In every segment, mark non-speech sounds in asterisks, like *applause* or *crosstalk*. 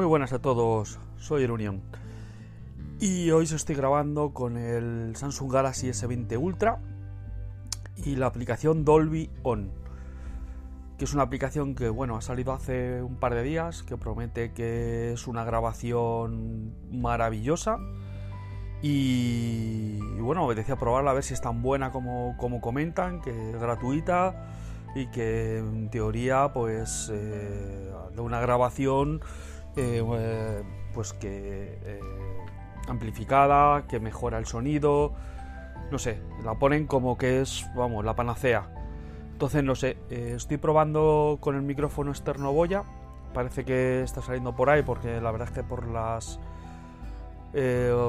Muy buenas a todos, soy el Unión. Y hoy os estoy grabando con el Samsung Galaxy S20 Ultra y la aplicación Dolby On, que es una aplicación que bueno, ha salido hace un par de días, que promete que es una grabación maravillosa. Y, bueno, me decía probarla a ver si es tan buena como, como comentan, que es gratuita y que en teoría pues eh, de una grabación eh, eh, pues que eh, amplificada, que mejora el sonido, no sé, la ponen como que es, vamos, la panacea. Entonces, no sé, estoy probando con el micrófono externo Boya, parece que está saliendo por ahí, porque la verdad es que por las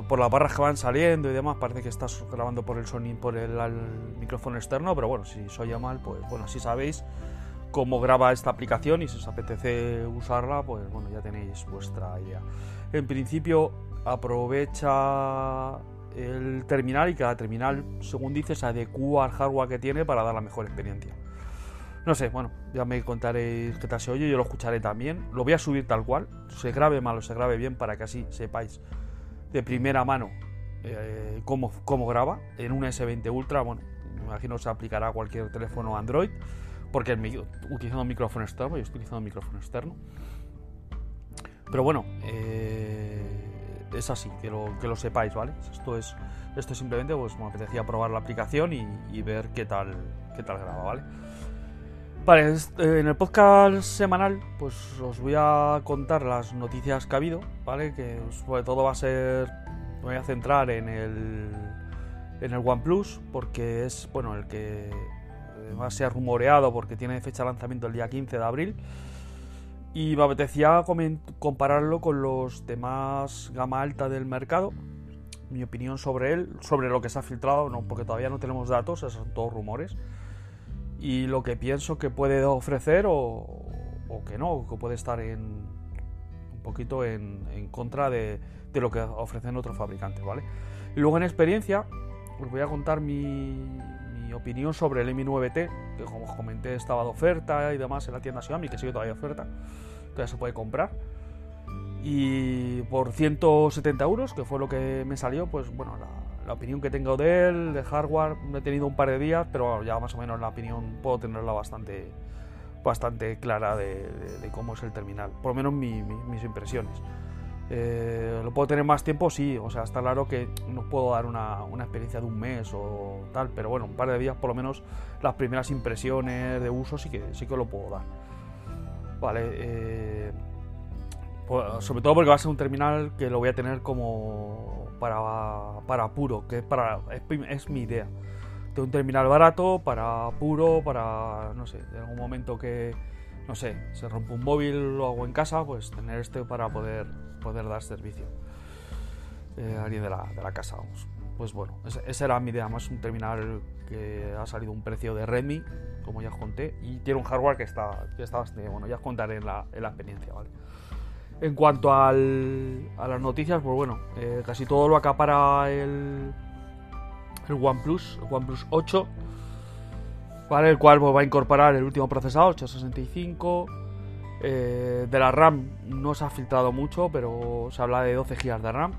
por las barras que van saliendo y demás, parece que estás grabando por el sonido, por el, micrófono externo, pero bueno, si soy mal, pues bueno, si sabéis, cómo graba esta aplicación y si os apetece usarla, pues bueno, ya tenéis vuestra idea. En principio aprovecha el terminal y cada terminal, según dice, se adecua al hardware que tiene para dar la mejor experiencia. No sé, bueno, ya me contaréis qué tal se oye, yo lo escucharé también. Lo voy a subir tal cual, se grabe mal o se grabe bien para que así sepáis de primera mano eh, cómo, cómo graba en un S20 Ultra. Bueno, me imagino se aplicará a cualquier teléfono Android porque utilizando micrófono externo, yo estoy utilizando micrófono externo. Pero bueno, eh, es así, que lo, que lo sepáis, ¿vale? Esto es, esto simplemente, pues me apetecía probar la aplicación y, ver qué tal, qué tal graba, ¿vale? Vale, eh, en el podcast semanal, pues os voy a contar las noticias que ha habido, ¿vale? Que sobre todo va a ser, me voy a centrar en el, en el OnePlus, porque es, bueno, el que además se ha rumoreado porque tiene fecha de lanzamiento el día 15 de abril. Y me apetecía compararlo con los demás gama alta del mercado. Mi opinión sobre él, sobre lo que se ha filtrado, no, porque todavía no tenemos datos, son todos rumores. Y lo que pienso que puede ofrecer o, que no, que puede estar en un poquito en, en contra de, de, lo que ofrecen otros fabricantes, ¿vale? Y luego en experiencia os voy a contar mi, opinión sobre el Mi 9T, que como os comenté estaba de oferta y demás en la tienda Xiaomi, que sigue todavía de oferta, todavía se puede comprar. Y por 170 euros, que fue lo que me salió, pues bueno, la, opinión que tengo de él, de hardware, no he tenido un par de días, pero ya más o menos la opinión puedo tenerla bastante, bastante clara de, cómo es el terminal, por lo menos mis impresiones. Eh, ¿Lo puedo tener más tiempo? Sí, o sea, está claro que no puedo dar una, experiencia de un mes o tal, pero bueno, un par de días por lo menos las primeras impresiones de uso sí que, sí que lo puedo dar. Vale, eh, pues, sobre todo porque va a ser un terminal que lo voy a tener como para, para puro, que es, para, es, mi idea. De un terminal barato, para puro, para, no sé, en algún momento que, no sé, se rompe un móvil o algo en casa, pues tener este para poder poder dar servicio eh, a alguien de la, de la casa. Vamos. Pues bueno, esa era mi idea, más un terminal que ha salido un precio de Redmi, como ya os conté, y tiene un hardware que está, que está bastante bueno, ya os contaré en la, en la experiencia, ¿vale? En cuanto al, a las noticias, pues bueno, eh, casi todo lo acapara el, el OnePlus, el OnePlus 8, ¿vale? El cual va a incorporar el último procesador, 865, eh, de la RAM no se ha filtrado mucho, pero se habla de 12 GB de RAM.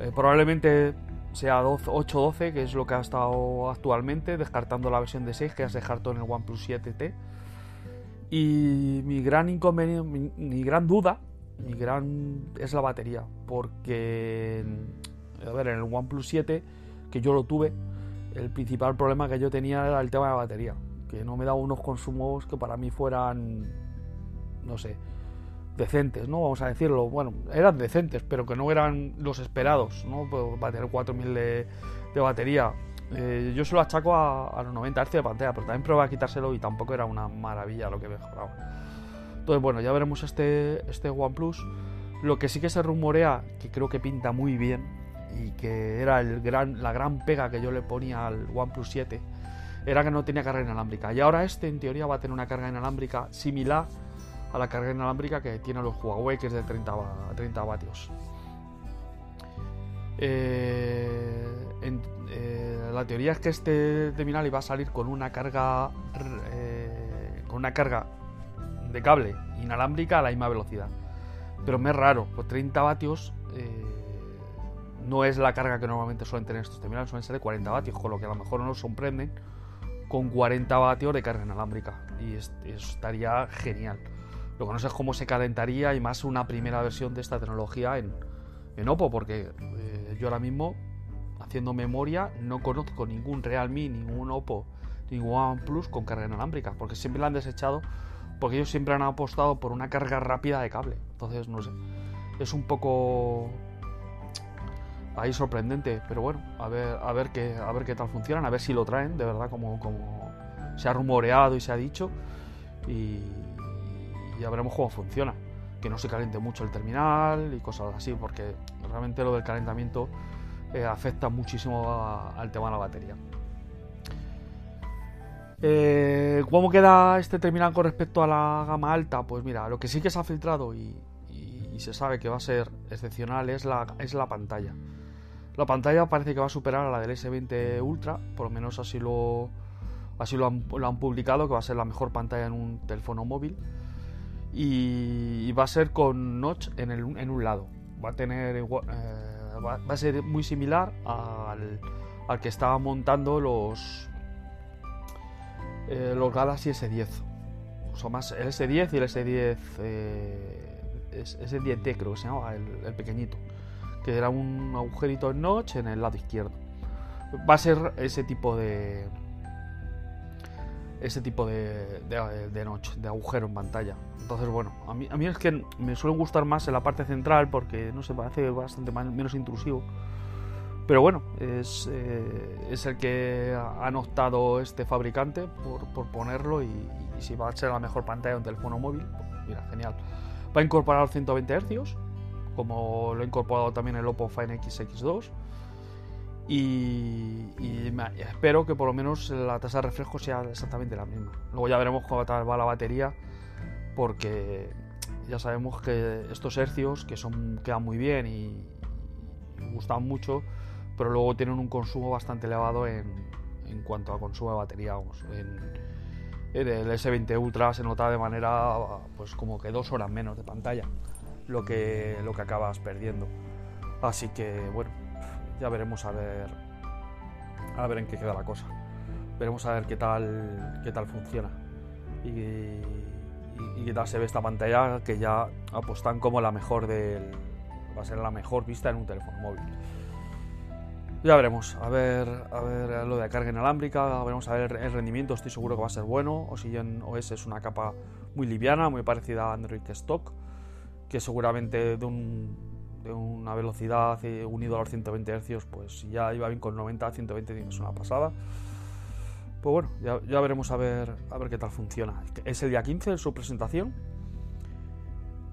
Eh, probablemente sea 8-12, que es lo que ha estado actualmente, descartando la versión de 6 que has dejado en el OnePlus 7T. Y mi gran inconveniente, mi, gran duda, mi gran es la batería, porque a ver, en el OnePlus 7 que yo lo tuve, el principal problema que yo tenía era el tema de la batería, que no me daba unos consumos que para mí fueran no sé, decentes, ¿no? Vamos a decirlo. Bueno, eran decentes, pero que no eran los esperados, ¿no? Pues va a tener 4000 de, de batería. Eh, yo se lo achaco a, los 90 Hz de pantalla, pero también probé a quitárselo y tampoco era una maravilla lo que mejoraba. Entonces, bueno, ya veremos este, este OnePlus. Lo que sí que se rumorea, que creo que pinta muy bien, y que era la gran pega que yo le ponía al OnePlus 7, era que no tenía carga inalámbrica. Y ahora este, en teoría, va a tener una carga inalámbrica similar a la carga inalámbrica que tiene los Huawei, que es de 30, 30 vatios. Eh, eh, la teoría es que este terminal iba a salir con una carga eh, con una carga de cable inalámbrica a la misma velocidad. Pero me es raro, por 30 vatios no es la carga que normalmente suelen tener estos terminales, suelen ser de 40 vatios, con lo que a lo mejor no nos sorprenden con 40 vatios de carga inalámbrica. Y estaría genial. Lo que no sé es cómo se calentaría y más una primera versión de esta tecnología en, en Oppo, porque eh, yo ahora mismo, haciendo memoria, no conozco ningún Realme, ningún Oppo, ningún OnePlus con carga inalámbrica, porque siempre la han desechado, porque ellos siempre han apostado por una carga rápida de cable. Entonces, no sé, es un poco ahí sorprendente, pero bueno, a ver, a ver qué, a ver qué tal funcionan, a ver si lo traen, de verdad, como, como se ha rumoreado y se ha dicho. Y, ya veremos cómo funciona. Que no se caliente mucho el terminal y cosas así, porque realmente lo del calentamiento eh, afecta muchísimo al tema de la batería. Eh, ¿Cómo queda este terminal con respecto a la gama alta? Pues mira, lo que sí que se ha filtrado y, se sabe que va a ser excepcional es la, es la pantalla. La pantalla parece que va a superar a la del S20 Ultra, por lo menos así lo, así lo han, publicado, que va a ser la mejor pantalla en un teléfono móvil y, va a ser con notch en, el, un lado. Va a tener eh, va, a ser muy similar al, al que estaba montando los eh, los Galaxy S10. O más el S10 y el S10 eh, S10T creo que se llamaba, el, el, pequeñito. Que era un agujerito en notch en el lado izquierdo. Va a ser ese tipo de ese tipo de, de, de, de agujero en pantalla. Entonces, bueno, a mí, a mí es que me suelen gustar más en la parte central porque, no sé, parece bastante menos intrusivo. Pero bueno, es, eh, es el que han optado este fabricante por, por ponerlo y, si va a ser la mejor pantalla de un teléfono móvil, pues mira, genial. Va a incorporar 120 Hz, como lo ha incorporado también el Oppo Find X X2 y, espero que por lo menos la tasa de refresco sea exactamente la misma. Luego ya veremos cómo va la batería, porque ya sabemos que estos hercios que son quedan muy bien y, gustan mucho, pero luego tienen un consumo bastante elevado en, en cuanto a consumo de batería. en, el S20 Ultra se nota de manera pues como que dos horas menos de pantalla, lo que, lo que acabas perdiendo. Así que bueno, ya veremos a ver a ver en qué queda la cosa. Veremos a ver qué tal qué tal funciona y, qué tal se ve esta pantalla que ya apostan como la mejor del va a ser la mejor vista en un teléfono móvil. Ya veremos, a ver, a ver lo de carga inalámbrica, veremos a ver el rendimiento, estoy seguro que va a ser bueno. Oxygen OS es una capa muy liviana, muy parecida a Android Stock, que seguramente de un de una velocidad unido a los 120 Hz, pues ya iba bien con 90 a 120 es una pasada. Pues bueno, ya, veremos a ver, a ver qué tal funciona. Es el día 15 de su presentación.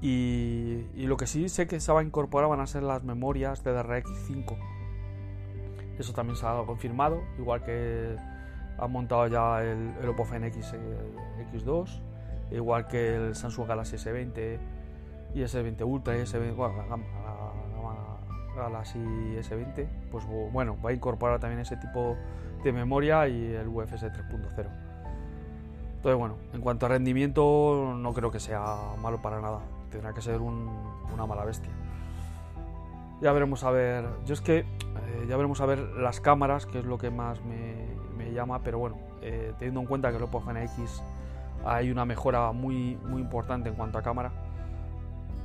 Y, lo que sí sé que se va a incorporar van a ser las memorias de DRX5. Eso también se ha confirmado, igual que han montado ya el, el Oppo X, X2, igual que el Samsung Galaxy S20 y S20 Ultra y S20, bueno, la gama, Galaxy S20, pues bueno, va a incorporar también ese tipo de memoria y el UFS 3.0. Entonces, bueno, en cuanto a rendimiento, no creo que sea malo para nada. Tendrá que ser una mala bestia. Ya veremos a ver. Yo es que eh, ya veremos a ver las cámaras, que es lo que más me, llama, pero bueno, eh, teniendo en cuenta que el Oppo Find X hay una mejora muy, muy importante en cuanto a cámara,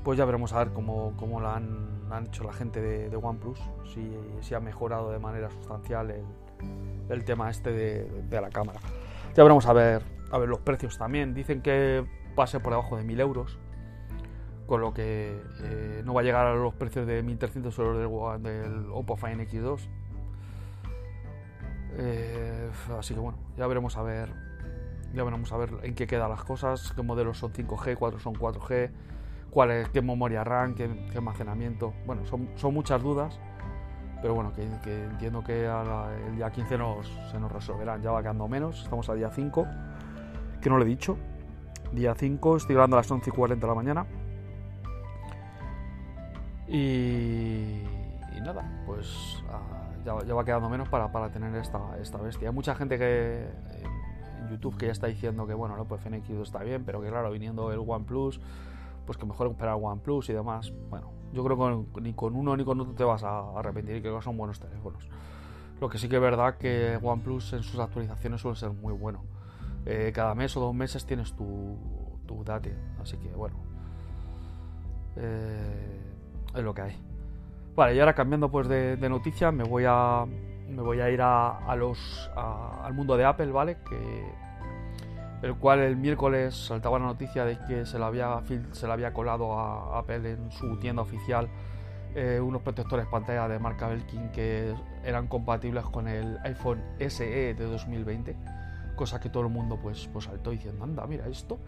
pues ya veremos a ver cómo, cómo la han, hecho la gente de, OnePlus, si, si, ha mejorado de manera sustancial el, el tema este de, de, la cámara. Ya veremos a ver, a ver los precios también. Dicen que ser por debajo de 1000 euros, con lo que eh, no va a llegar a los precios de 1300 euros del, del Oppo Find X2. Eh, así que bueno, ya veremos a ver ya veremos a ver en qué quedan las cosas, qué modelos son 5G, 4 son 4G, cuál es, qué memoria RAM, qué, almacenamiento. Bueno, son, son, muchas dudas, pero bueno, que, que entiendo que el día 15 nos, se nos resolverán. Ya va quedando menos, estamos al día 5, que no lo he dicho. Día 5, estoy grabando a las 11 y 40 de la mañana. Y, y nada, pues uh, ya, ya, va quedando menos para, para tener esta, esta bestia. Hay mucha gente que en YouTube que ya está diciendo que bueno, no, pues FNX está bien, pero que claro, viniendo el OnePlus, pues que mejor comprar OnePlus y demás. Bueno, yo creo que ni con uno ni con otro te vas a arrepentir y creo que son buenos teléfonos. Lo que sí que es verdad que OnePlus en sus actualizaciones suele ser muy bueno. Eh, cada mes o dos meses tienes tu, tu date, así que bueno. Eh, es lo que hay. Vale, y ahora cambiando pues de, noticias, me voy a, me voy a ir a, los, al mundo de Apple, ¿vale? Que, el cual el miércoles saltaba la noticia de que se le había, se le había colado a Apple en su tienda oficial eh, unos protectores pantalla de marca Belkin que eran compatibles con el iPhone SE de 2020, cosa que todo el mundo pues, pues saltó diciendo, anda, mira esto,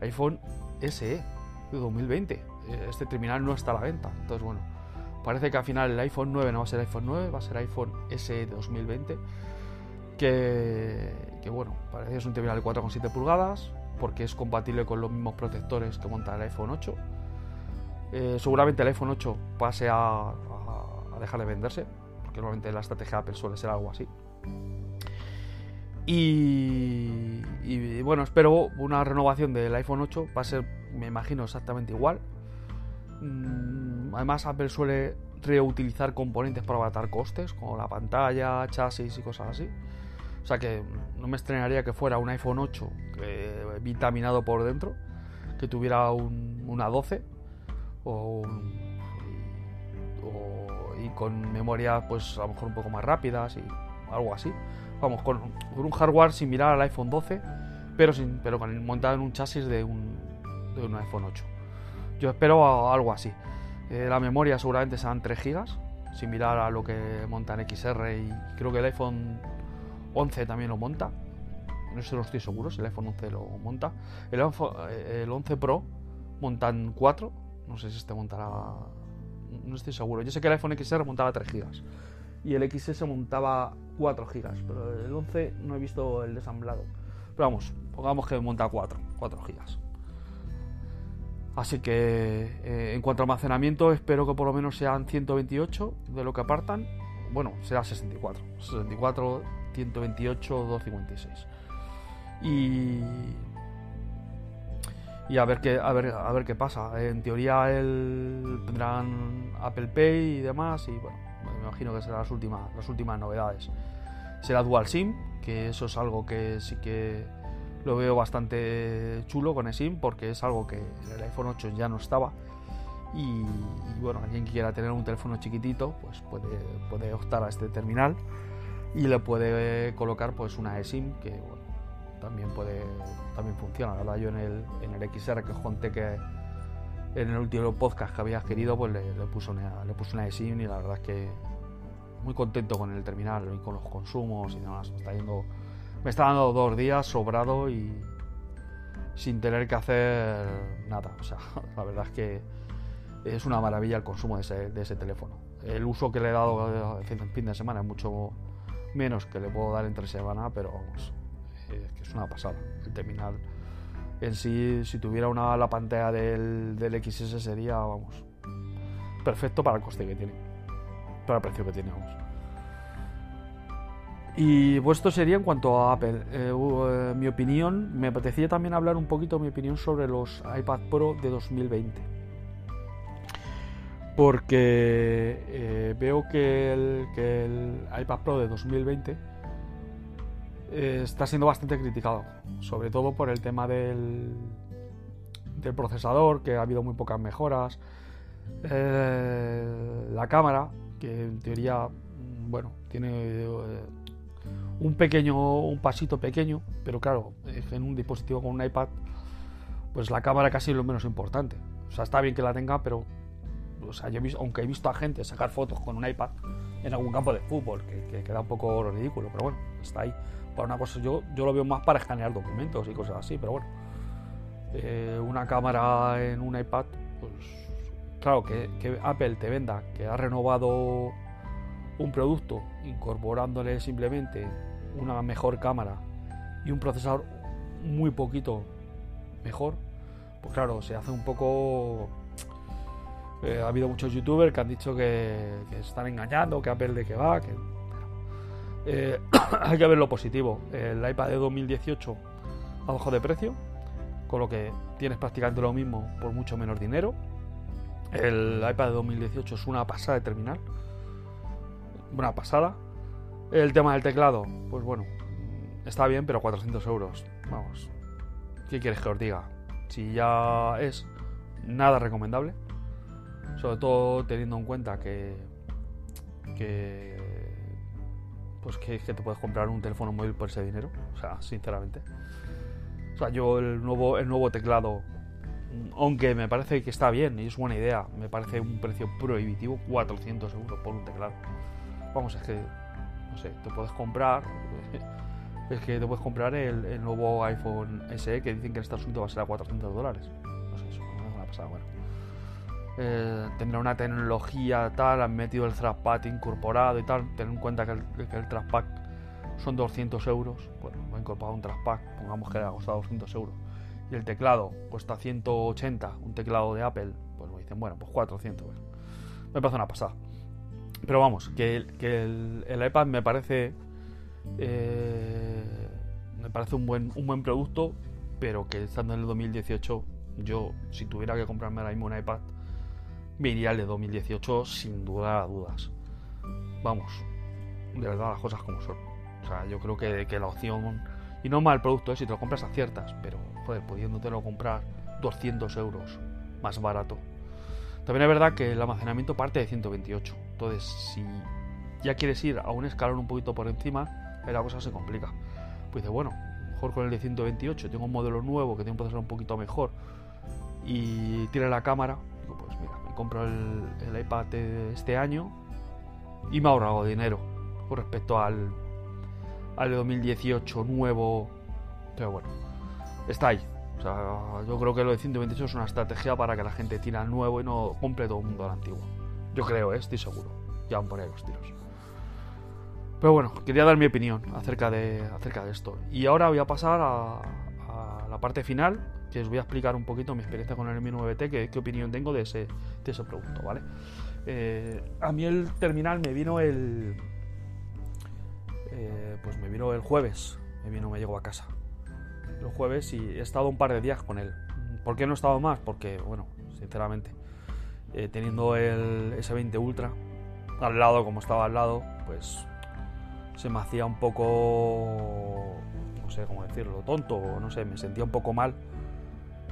iPhone SE de 2020, este terminal no está a la venta, entonces bueno Parece que al final el iPhone 9 no va a ser iPhone 9, va a ser iPhone SE 2020. Que, bueno, parece que es un terminal de 4,7 pulgadas, porque es compatible con los mismos protectores que monta el iPhone 8. Eh, seguramente el iPhone 8 pase a, dejar de venderse, porque normalmente la estrategia de Apple suele ser algo así. Y, bueno, espero una renovación del iPhone 8, va a ser, me imagino, exactamente igual. Mm, además, Apple suele reutilizar componentes para abatar costes, como la pantalla, chasis y cosas así. O sea que no me estrenaría que fuera un iPhone 8 eh, vitaminado por dentro, que tuviera un, una 12 o, un, o, y con memoria pues a lo mejor un poco más rápidas y algo así. Vamos, con, con un hardware similar al iPhone 12, pero, sin, pero con, montado en un chasis de un, de un iPhone 8. Yo espero algo así. Eh, la memoria seguramente serán 3 GB, similar a lo que monta en XR y creo que el iPhone 11 también lo monta. No sé, no estoy seguro si el iPhone 11 lo monta. El, eh, el 11 Pro montan 4. No sé si este montará. No estoy seguro. Yo sé que el iPhone XR montaba 3 GB y el XS montaba 4 GB, pero el 11 no he visto el desamblado. Pero vamos, pongamos que monta 4, 4 GB. Así que eh, en cuanto a almacenamiento, espero que por lo menos sean 128 de lo que apartan. Bueno, será 64. 64, 128, 256. Y. Y a ver qué, a ver, a ver qué pasa. En teoría el, tendrán Apple Pay y demás. Y bueno, me imagino que serán las últimas, las últimas novedades. Será Dual SIM, que eso es algo que sí que lo veo bastante chulo con eSIM porque es algo que en el iPhone 8 ya no estaba y, y, bueno, alguien que quiera tener un teléfono chiquitito pues puede, puede optar a este terminal y le puede colocar pues una eSIM que bueno, también puede también funciona, la verdad yo en el, en el XR que conté que en el último podcast que había adquirido pues le, le, puse una, le puse una eSIM y la verdad es que muy contento con el terminal y con los consumos y demás, me está yendo me está dando dos días sobrado y sin tener que hacer nada. O sea, *laughs* la verdad es que es una maravilla el consumo de ese, de ese teléfono. El uso que le he dado en fin de semana es mucho menos que le puedo dar entre semana, pero vamos, es que es una pasada. El terminal en sí, si tuviera una la pantalla del, del XS sería, vamos, perfecto para el coste que tiene, para el precio que tiene, vamos. Y pues esto sería en cuanto a Apple. Eh, uh, mi opinión, me apetecía también hablar un poquito mi opinión sobre los iPad Pro de 2020. Porque eh, veo que el, iPad Pro de 2020 eh, está siendo bastante criticado, sobre todo por el tema del, procesador, que ha habido muy pocas mejoras, eh, la cámara, que en teoría, mm, bueno, tiene un pequeño, un pasito pequeño, pero claro, en un dispositivo con un iPad, pues la cámara casi es lo menos importante. O sea, está bien que la tenga, pero o sea, yo aunque he visto a gente sacar fotos con un iPad en algún campo de fútbol, que, queda un poco ridículo, pero bueno, está ahí. Para una cosa, yo, lo veo más para escanear documentos y cosas así, pero bueno. Eh, una cámara en un iPad, pues claro, que Apple te venda que ha renovado un producto incorporándole simplemente una mejor cámara y un procesador muy poquito mejor, pues claro, se hace un poco eh, ha habido muchos youtubers que han dicho que, están engañando, que Apple de que va, que... Eh, *coughs* hay que ver lo positivo. El iPad de 2018 ha bajado de precio, con lo que tienes prácticamente lo mismo por mucho menos dinero. El iPad de 2018 es una pasada de terminal. Una pasada. El tema del teclado, pues bueno, está bien, pero 400 euros. Vamos. ¿Qué quieres que os diga? Si ya es nada recomendable sobre todo teniendo en cuenta que, pues que, te puedes comprar un teléfono móvil por ese dinero, o sea, sinceramente. O sea, yo el nuevo, el nuevo teclado, aunque me parece que está bien y es buena idea, me parece un precio prohibitivo, 400 euros por un teclado. Vamos, es que, no sé, te puedes comprar, *laughs* es que te puedes comprar el, nuevo iPhone SE que dicen que en Estados Unidos va a ser a 400 dólares. No sé, eso ha pasado, bueno. Eh, tendrá una tecnología tal, han metido el trackpad incorporado y tal. Ten en cuenta que el, que trackpad son 200 euros. Bueno, ha incorporado un trackpad, pongamos que ha costado 200 euros. Y el teclado cuesta 180, un teclado de Apple, pues me dicen, bueno, pues 400. Me parece una pasada. Pero vamos, que, el, iPad me parece. Eh, me parece un buen, un buen producto, pero que estando en el 2018, yo, si tuviera que comprarme ahora mismo un iPad, me iría el de 2018 sin duda a dudas. Vamos, de verdad las cosas como son. O sea, yo creo que, que la opción, y no mal producto, ¿eh? si te lo compras aciertas, pero joder, pudiéndotelo comprar 200 euros más barato. También es verdad que el almacenamiento parte de 128. Entonces, si ya quieres ir a un escalón un poquito por encima, la cosa se complica. Pues dice, bueno, mejor con el de 128, tengo un modelo nuevo que tiene un procesador un poquito mejor y tiene la cámara, mira, compro el, iPad de este año y me ha ahorrado dinero con respecto al, al 2018 nuevo. Pero bueno, está ahí. O sea, yo creo que lo de 128 es una estrategia para que la gente tire al nuevo y no compre todo el mundo al antiguo. Yo creo, ¿eh? estoy seguro. Ya van por ahí los tiros. Pero bueno, quería dar mi opinión acerca de, acerca de esto. Y ahora voy a pasar a, a la parte final, que os voy a explicar un poquito mi experiencia con el Mi 9T, qué, qué opinión tengo de ese, de ese producto, ¿vale? Eh, a mí el terminal me vino el... Eh, pues me vino el jueves, me vino, me llegó a casa. El jueves y he estado un par de días con él. ¿Por qué no he estado más? Porque, bueno, sinceramente, eh, teniendo el S20 Ultra al lado, como estaba al lado, pues se me hacía un poco, no sé cómo decirlo, tonto, no sé, me sentía un poco mal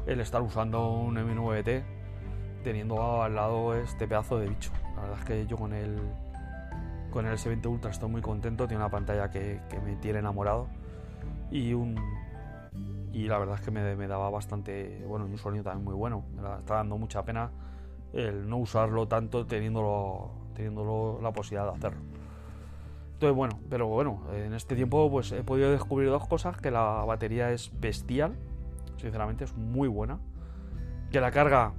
el estar usando un M9T teniendo al lado este pedazo de bicho. La verdad es que yo con el con el S20 Ultra estoy muy contento, tiene una pantalla que, me tiene enamorado y un y la verdad es que me, daba bastante bueno y un sonido también muy bueno. Me está dando mucha pena el no usarlo tanto teniéndolo teniéndolo la posibilidad de hacerlo. Entonces bueno, pero bueno, en este tiempo pues he podido descubrir dos cosas, que la batería es bestial, sinceramente es muy buena. Que la carga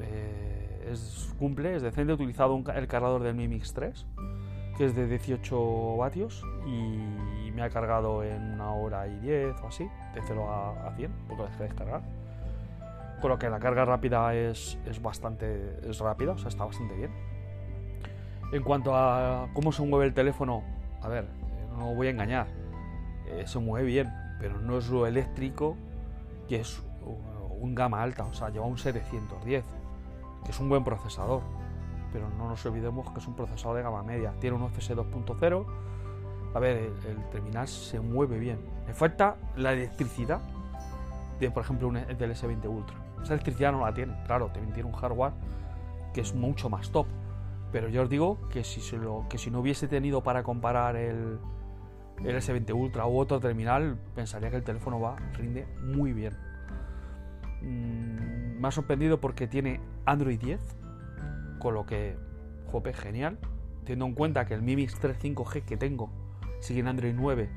eh, es, cumple, es decente. He utilizado el cargador del Mi Mix 3, que es de 18 vatios y me ha cargado en una hora y 10 o así, de 0 a, 100, porque lo dejé descargar. Con lo que la carga rápida es, es bastante es rápida, o sea, está bastante bien. En cuanto a cómo se mueve el teléfono, a ver, no voy a engañar, eh, se mueve bien, pero no es lo eléctrico que es un gama alta, o sea, lleva un 710, que es un buen procesador. pero no nos olvidemos que es un procesador de gama media. Tiene un UFS 2.0. A ver, el, terminal se mueve bien. Le falta la electricidad de, por ejemplo, un, del S20 Ultra. Esa electricidad no la tiene. Claro, tiene un hardware que es mucho más top. Pero yo os digo que si, se lo, que si no hubiese tenido para comparar el, el S20 Ultra u otro terminal, pensaría que el teléfono va, rinde muy bien. Mm, me ha sorprendido porque tiene Android 10, con lo que, jope, genial. Teniendo en cuenta que el Mi Mix 3 5G que tengo sigue en Android 9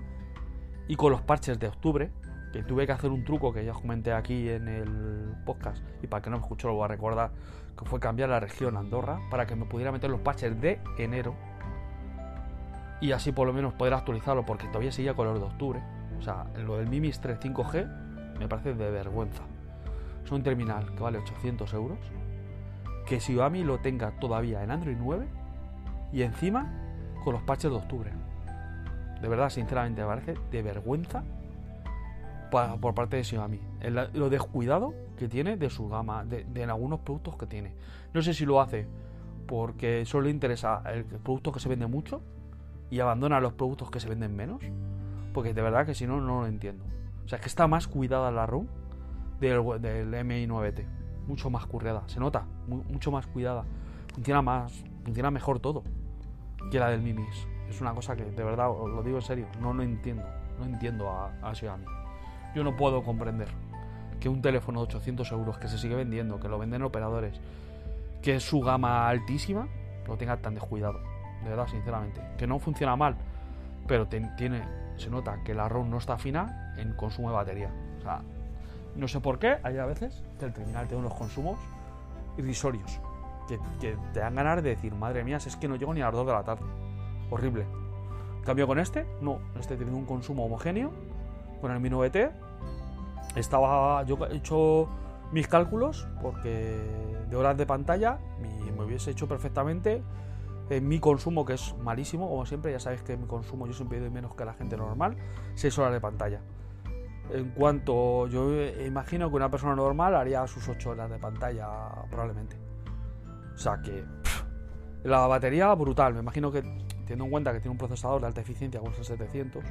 y con los parches de octubre, que tuve que hacer un truco que ya os comenté aquí en el podcast y para que no me escuchó lo voy a recordar, que fue cambiar la región Andorra para que me pudiera meter los parches de enero y así por lo menos poder actualizarlo porque todavía seguía con los de octubre. O sea, lo del Mi Mix 3 5G me parece de vergüenza. Es un terminal que vale 800 euros. Que Xiaomi lo tenga todavía en Android 9 y encima con los patches de octubre. De verdad, sinceramente, me parece de vergüenza por parte de Xiaomi. lo descuidado que tiene de su gama, de, de, algunos productos que tiene. No sé si lo hace porque solo le interesa el producto que se vende mucho y abandona los productos que se venden menos. Porque de verdad que si no, no lo entiendo. O sea, es que está más cuidada la ROM del, del MI9T. Mucho más currada. Se nota, mucho más cuidada. Funciona más, funciona mejor todo que la del Mimis. Es una cosa que de verdad, os lo digo en serio, no lo entiendo. No entiendo a, a Xiaomi. Yo no puedo comprender que un teléfono de 800 euros que se sigue vendiendo, que lo venden operadores, que es su gama altísima, lo tenga tan descuidado. De verdad, sinceramente. Que no funciona mal, pero tiene, se nota que la ROM no está fina en consumo de batería. O sea, no sé por qué, hay a veces que el terminal tiene unos consumos irrisorios. Que, te dan ganas de decir, madre mía, si es que no llego ni a las 2 de la tarde. Horrible. cambio con este, no, este tiene un consumo homogéneo. Con el Mi 9T, estaba, yo he hecho mis cálculos porque de horas de pantalla me hubiese hecho perfectamente en mi consumo, que es malísimo, como siempre, ya sabéis que mi consumo yo siempre doy menos que la gente normal, 6 horas de pantalla. En cuanto yo imagino que una persona normal haría sus 8 horas de pantalla probablemente. O sea que la batería brutal, me imagino que teniendo en cuenta que tiene un procesador de alta eficiencia como es el 700,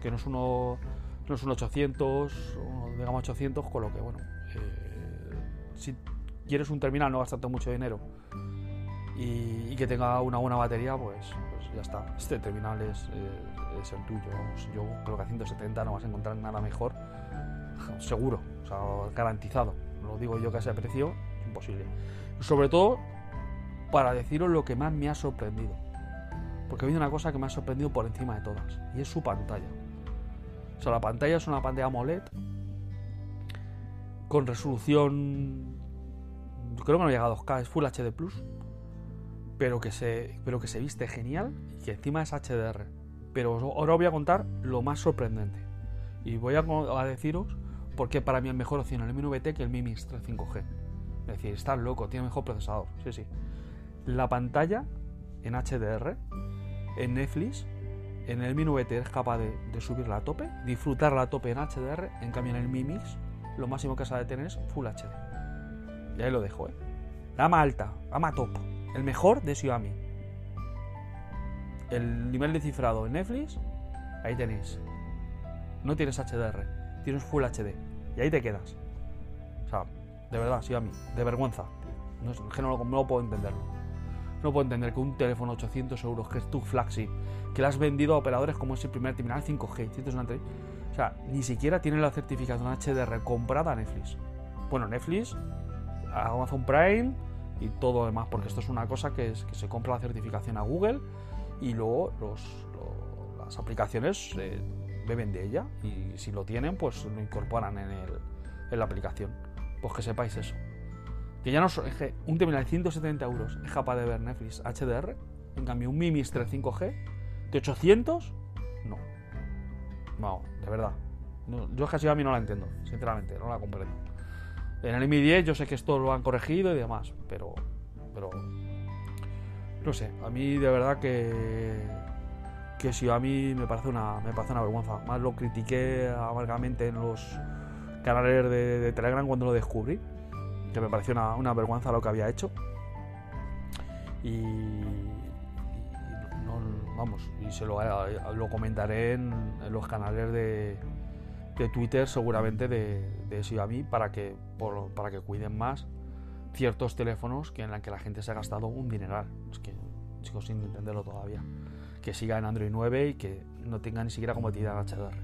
que no es uno no es un 800, un gama 800, con lo que bueno, eh, si quieres un terminal no gastarte mucho dinero y, que tenga una buena batería, pues, pues ya está. Este terminal es, eh, es el tuyo. yo creo que a 170 no vas a encontrar nada mejor, *laughs* seguro, o sea, garantizado. Lo digo yo que a ese precio, imposible. Sobre todo para deciros lo que más me ha sorprendido. Porque ha habido una cosa que me ha sorprendido por encima de todas, y es su pantalla. O sea, la pantalla es una pantalla AMOLED con resolución. Creo que no llega a 2K, es Full HD Plus pero que se, pero que se viste genial y que encima es HDR. Pero ahora os voy a contar lo más sorprendente. Y voy a, deciros por qué para mí es mejor opción el Mi 9T que el Mi Mix 3 5G. Es decir, está loco, tiene mejor procesador. Sí, sí. La pantalla en HDR, en Netflix, en el Mi 9T es capaz de, subirla a tope, disfrutarla a tope en HDR, en cambio en el Mi Mix lo máximo que ha de tener es Full HD. Y ahí lo dejo, ¿eh? Gama alta, gama top el mejor de Xiaomi. El nivel de cifrado en Netflix, ahí tenéis. No tienes HDR, tienes Full HD. Y ahí te quedas. O sea, de verdad, Xiaomi, de vergüenza. No, es que no, puedo entenderlo. No puedo entender que un teléfono 800 euros, que es tu flagship, que lo has vendido a operadores como ese primer terminal 5G, o sea, ni siquiera tiene la certificación HDR comprada a Netflix. Bueno, Netflix, Amazon Prime, y todo lo demás, porque esto es una cosa que, es, que se compra la certificación a Google y luego los, las aplicaciones eh, beben de ella y si lo tienen, pues lo incorporan en, el, en la aplicación. Pues que sepáis eso. Que ya no es un terminal de 170 euros es capaz de ver Netflix HDR, en cambio un Mi Mix 3 5G de 800, no. No, de verdad. yo es que así a mí no la entiendo, sinceramente, no la comprendo. En el Mi 10 yo sé que esto lo han corregido y demás, pero, pero no sé, a mí de verdad que que si a mí me parece una me parece una vergüenza. Más lo critiqué amargamente en los canales de, Telegram cuando lo descubrí, que me pareció una, vergüenza lo que había hecho. y, vamos, y se lo, lo comentaré en, en los canales de, de, Twitter seguramente de, de Xiaomi para que, por, para que cuiden más ciertos teléfonos que en la que la gente se ha gastado un dineral. Es que sigo sin entenderlo todavía. Que siga en Android 9 y que no tenga ni siquiera compatibilidad HDR.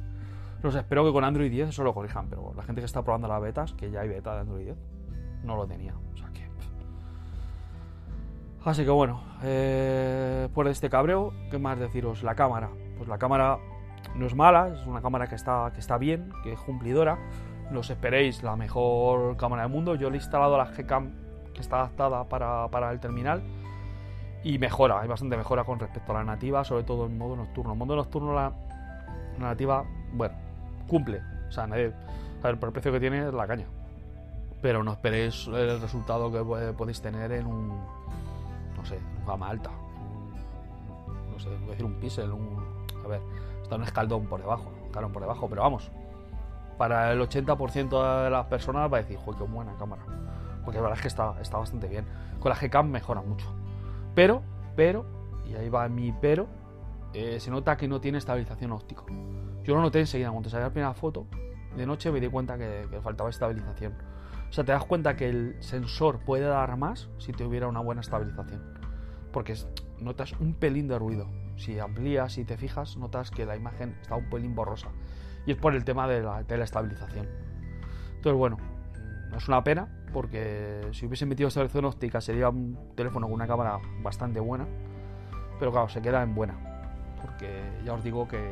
No sé, espero que con Android 10 eso lo corrijan, pero la gente que está probando las betas, que ya hay beta de Android 10, no lo tenía. O sea que. Así que bueno, eh, por este cabreo, ¿qué más deciros? La cámara. Pues la cámara no es mala, es una cámara que está, que está bien, que es cumplidora. No os esperéis la mejor cámara del mundo. Yo le he instalado la Gcam que está adaptada para, para el terminal y mejora, hay bastante mejora con respecto a la nativa, sobre todo en modo nocturno. En modo nocturno la, nativa, bueno, cumple. O sea, nadie, a ver, por el precio que tiene es la caña. Pero no esperéis el resultado que podéis tener en un, no sé, un gama alta. No sé, voy a decir un pixel, un, a ver, está un escaldón por debajo, un por debajo, pero vamos. Para el 80% de las personas va a decir, joder, qué buena cámara. Porque la verdad es que está, está bastante bien. Con la Gcam mejora mucho. Pero, pero, y ahí va mi pero, eh, se nota que no tiene estabilización óptica. Yo lo noté enseguida, cuando salió la primera foto, de noche me di cuenta que, faltaba estabilización. O sea, te das cuenta que el sensor puede dar más si tuviera una buena estabilización. Porque notas un pelín de ruido. Si amplías y te fijas, notas que la imagen está un pelín borrosa. Y es por el tema de la, de la estabilización. Entonces, bueno, no es una pena, porque si hubiese metido estabilización óptica sería un teléfono con una cámara bastante buena. Pero claro, se queda en buena. Porque ya os digo que,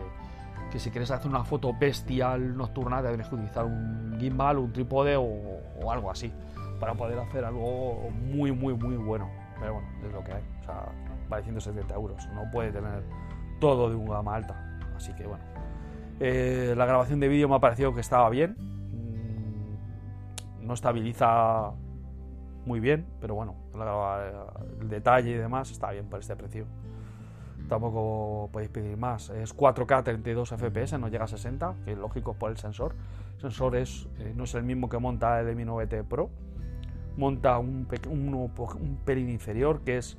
que si quieres hacer una foto bestial nocturna, debes utilizar un gimbal, un trípode o, o, algo así. Para poder hacer algo muy, muy, muy bueno. Pero bueno, es lo que hay. O sea, vale 170 euros. No puede tener todo de un gama alta. Así que bueno. Eh, la grabación de vídeo me ha parecido que estaba bien no estabiliza muy bien, pero bueno, el detalle y demás está bien por este precio. Tampoco podéis pedir más. Es 4K 32 FPS, no llega a 60, que es lógico por el sensor. El sensor es, eh, no es el mismo que monta el Mi 9T Pro. Monta un, un, un pelín inferior, que es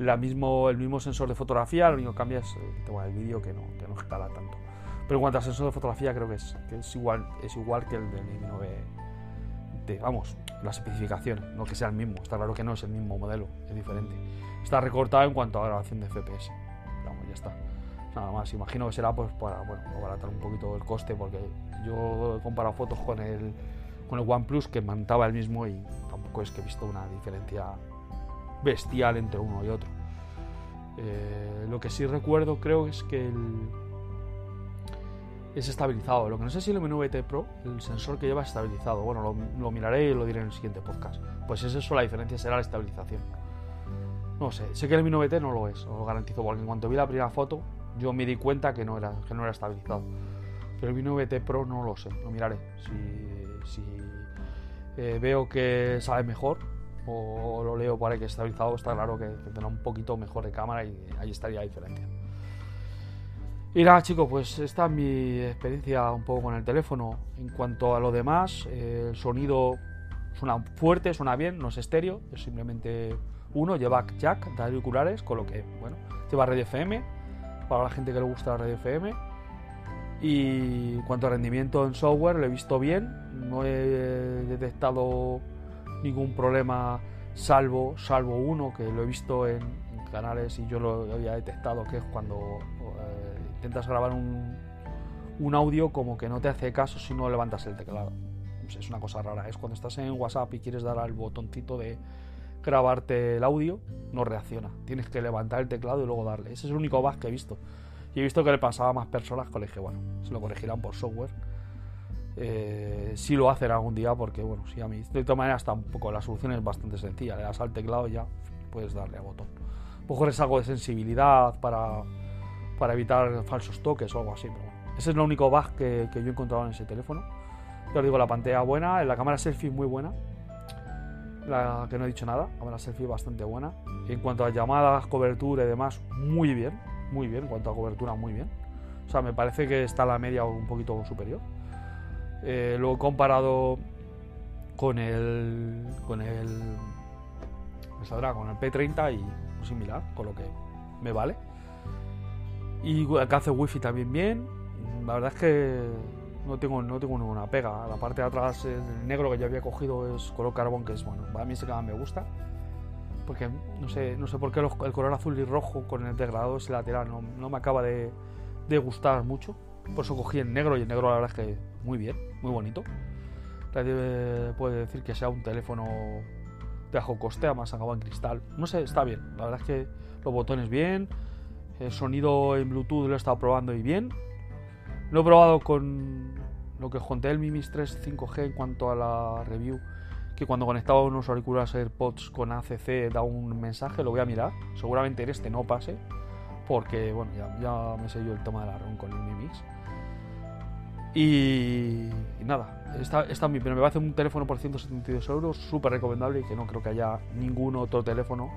la mismo, el mismo sensor de fotografía, lo único que cambia es eh, el vídeo que no, que no escala tanto. Pero en cuanto al sensor de fotografía, creo que es, que es, igual, es igual que el del Mi 9 vamos, las especificaciones, no que sea el mismo, está claro que no es el mismo modelo, es diferente. Está recortado en cuanto a grabación de FPS. Vamos, ya está. Nada más, imagino que será pues para bueno, abaratar un poquito el coste, porque yo he comparado fotos con el, con el OnePlus que mantaba el mismo y tampoco es que he visto una diferencia bestial entre uno y otro. Eh, lo que sí recuerdo creo es que el, es estabilizado. Lo que no sé si el M9T Pro, el sensor que lleva es estabilizado. Bueno, lo, miraré y lo diré en el siguiente podcast. Pues es eso, la diferencia será la estabilización. No sé, sé que el M9T no lo es, os lo garantizo, porque en cuanto vi la primera foto, yo me di cuenta que no era, que no era estabilizado. Pero el M9T Pro no lo sé, lo miraré. Si, eh, veo que sabe mejor o, lo leo por ahí que es estabilizado, está claro que, tendrá un poquito mejor de cámara y ahí estaría la diferencia. Y nada chicos, pues esta es mi experiencia un poco con el teléfono. En cuanto a lo demás, el sonido suena fuerte, suena bien, no es estéreo, es simplemente uno, lleva jack de auriculares, con lo que, bueno, lleva radio FM, para la gente que le gusta la radio FM. Y en cuanto a rendimiento en software, lo he visto bien, no he detectado ningún problema salvo, salvo uno que lo he visto en, canales y yo lo había detectado, que es cuando eh, intentas grabar un, un, audio como que no te hace caso si no levantas el teclado. Es una cosa rara, es cuando estás en WhatsApp y quieres dar al botoncito de grabarte el audio, no reacciona. Tienes que levantar el teclado y luego darle. Ese es el único bug que he visto. Y he visto que le pasaba a más personas que le dije, bueno, se lo corregirán por software. Eh, si lo hacen algún día, porque bueno, si a mí de todas maneras tampoco la solución es bastante sencilla. Le das al teclado y ya puedes darle a botón mejor es algo de sensibilidad para, para evitar falsos toques o algo así. Pero bueno, ese es el único bug que, yo he encontrado en ese teléfono. Ya os digo, la pantalla buena, la cámara selfie muy buena. La que no he dicho nada, cámara selfie bastante buena. En cuanto a llamadas, cobertura y demás, muy bien, muy bien. En cuanto a cobertura, muy bien. O sea, me parece que está la media un poquito superior. Eh, he comparado con el. con el. Me saldrá con el P30 y similar, con lo que me vale. Y alcance wifi también bien. La verdad es que no tengo, no tengo ninguna pega. La parte de atrás, el negro que yo había cogido es color carbón, que es bueno, a mí ese que me gusta. Porque no sé, no sé por qué el color azul y rojo con el degradado ese lateral no, no me acaba de, de, gustar mucho. Por eso cogí el negro y el negro la verdad es que muy bien, muy bonito. Nadie puede decir que sea un teléfono de bajo coste, además acabado en cristal. No sé, está bien. La verdad es que los botones bien, el sonido en Bluetooth lo he estado probando y bien. Lo he probado con lo que conté el Mi Mix 3 5G en cuanto a la review, que cuando conectaba unos auriculares AirPods con ACC da un mensaje, lo voy a mirar. Seguramente en este no pase, porque bueno, ya, me sé yo el tema de la ROM con el Mi Mix. Y, y nada, está, está mi, pero me parece un teléfono por 172 euros, súper recomendable y que no creo que haya ningún otro teléfono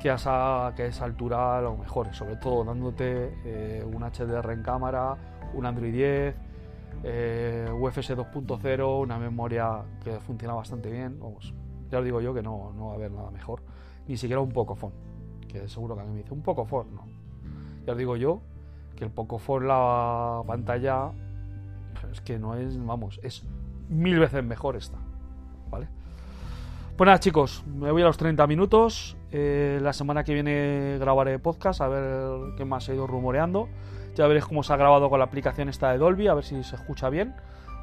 que a esa, que a esa altura lo mejore, sobre todo dándote eh, un HDR en cámara, un Android 10, eh, UFS 2.0, una memoria que funciona bastante bien, vamos, ya os digo yo que no, no va a haber nada mejor, ni siquiera un Pocophone, que seguro que a mí me dice, un Pocophone, no, ya os digo yo que el Pocophone, la pantalla que no es, vamos, es mil veces mejor esta, ¿vale? Pues nada, chicos, me voy a los 30 minutos. Eh, la semana que viene grabaré podcast, a ver qué más he ido rumoreando. Ya veréis cómo se ha grabado con la aplicación esta de Dolby, a ver si se escucha bien.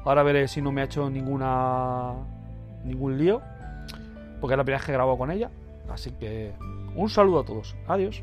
Ahora veré si no me ha hecho ninguna ningún lío, porque es la primera vez que grabo con ella. Así que un saludo a todos. Adiós.